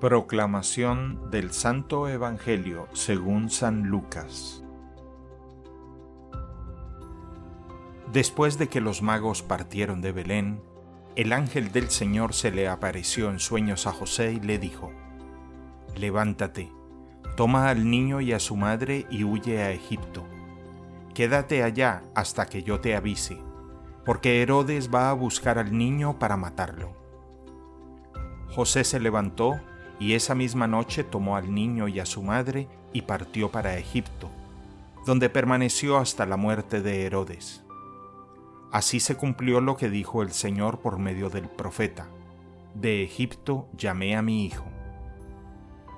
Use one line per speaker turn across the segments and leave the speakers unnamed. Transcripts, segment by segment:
Proclamación del Santo Evangelio según San Lucas Después de que los magos partieron de Belén, el ángel del Señor se le apareció en sueños a José y le dijo, Levántate, toma al niño y a su madre y huye a Egipto. Quédate allá hasta que yo te avise, porque Herodes va a buscar al niño para matarlo. José se levantó y esa misma noche tomó al niño y a su madre y partió para Egipto, donde permaneció hasta la muerte de Herodes. Así se cumplió lo que dijo el Señor por medio del profeta, de Egipto llamé a mi hijo.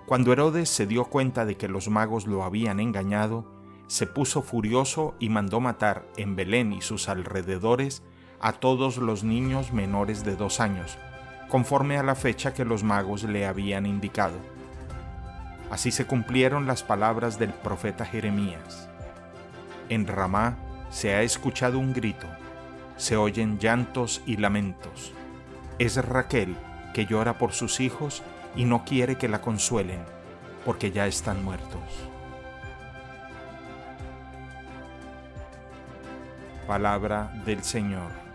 Cuando Herodes se dio cuenta de que los magos lo habían engañado, se puso furioso y mandó matar en Belén y sus alrededores a todos los niños menores de dos años, conforme a la fecha que los magos le habían indicado. Así se cumplieron las palabras del profeta Jeremías. En Ramá se ha escuchado un grito, se oyen llantos y lamentos. Es Raquel que llora por sus hijos y no quiere que la consuelen, porque ya están muertos. Palabra del Señor.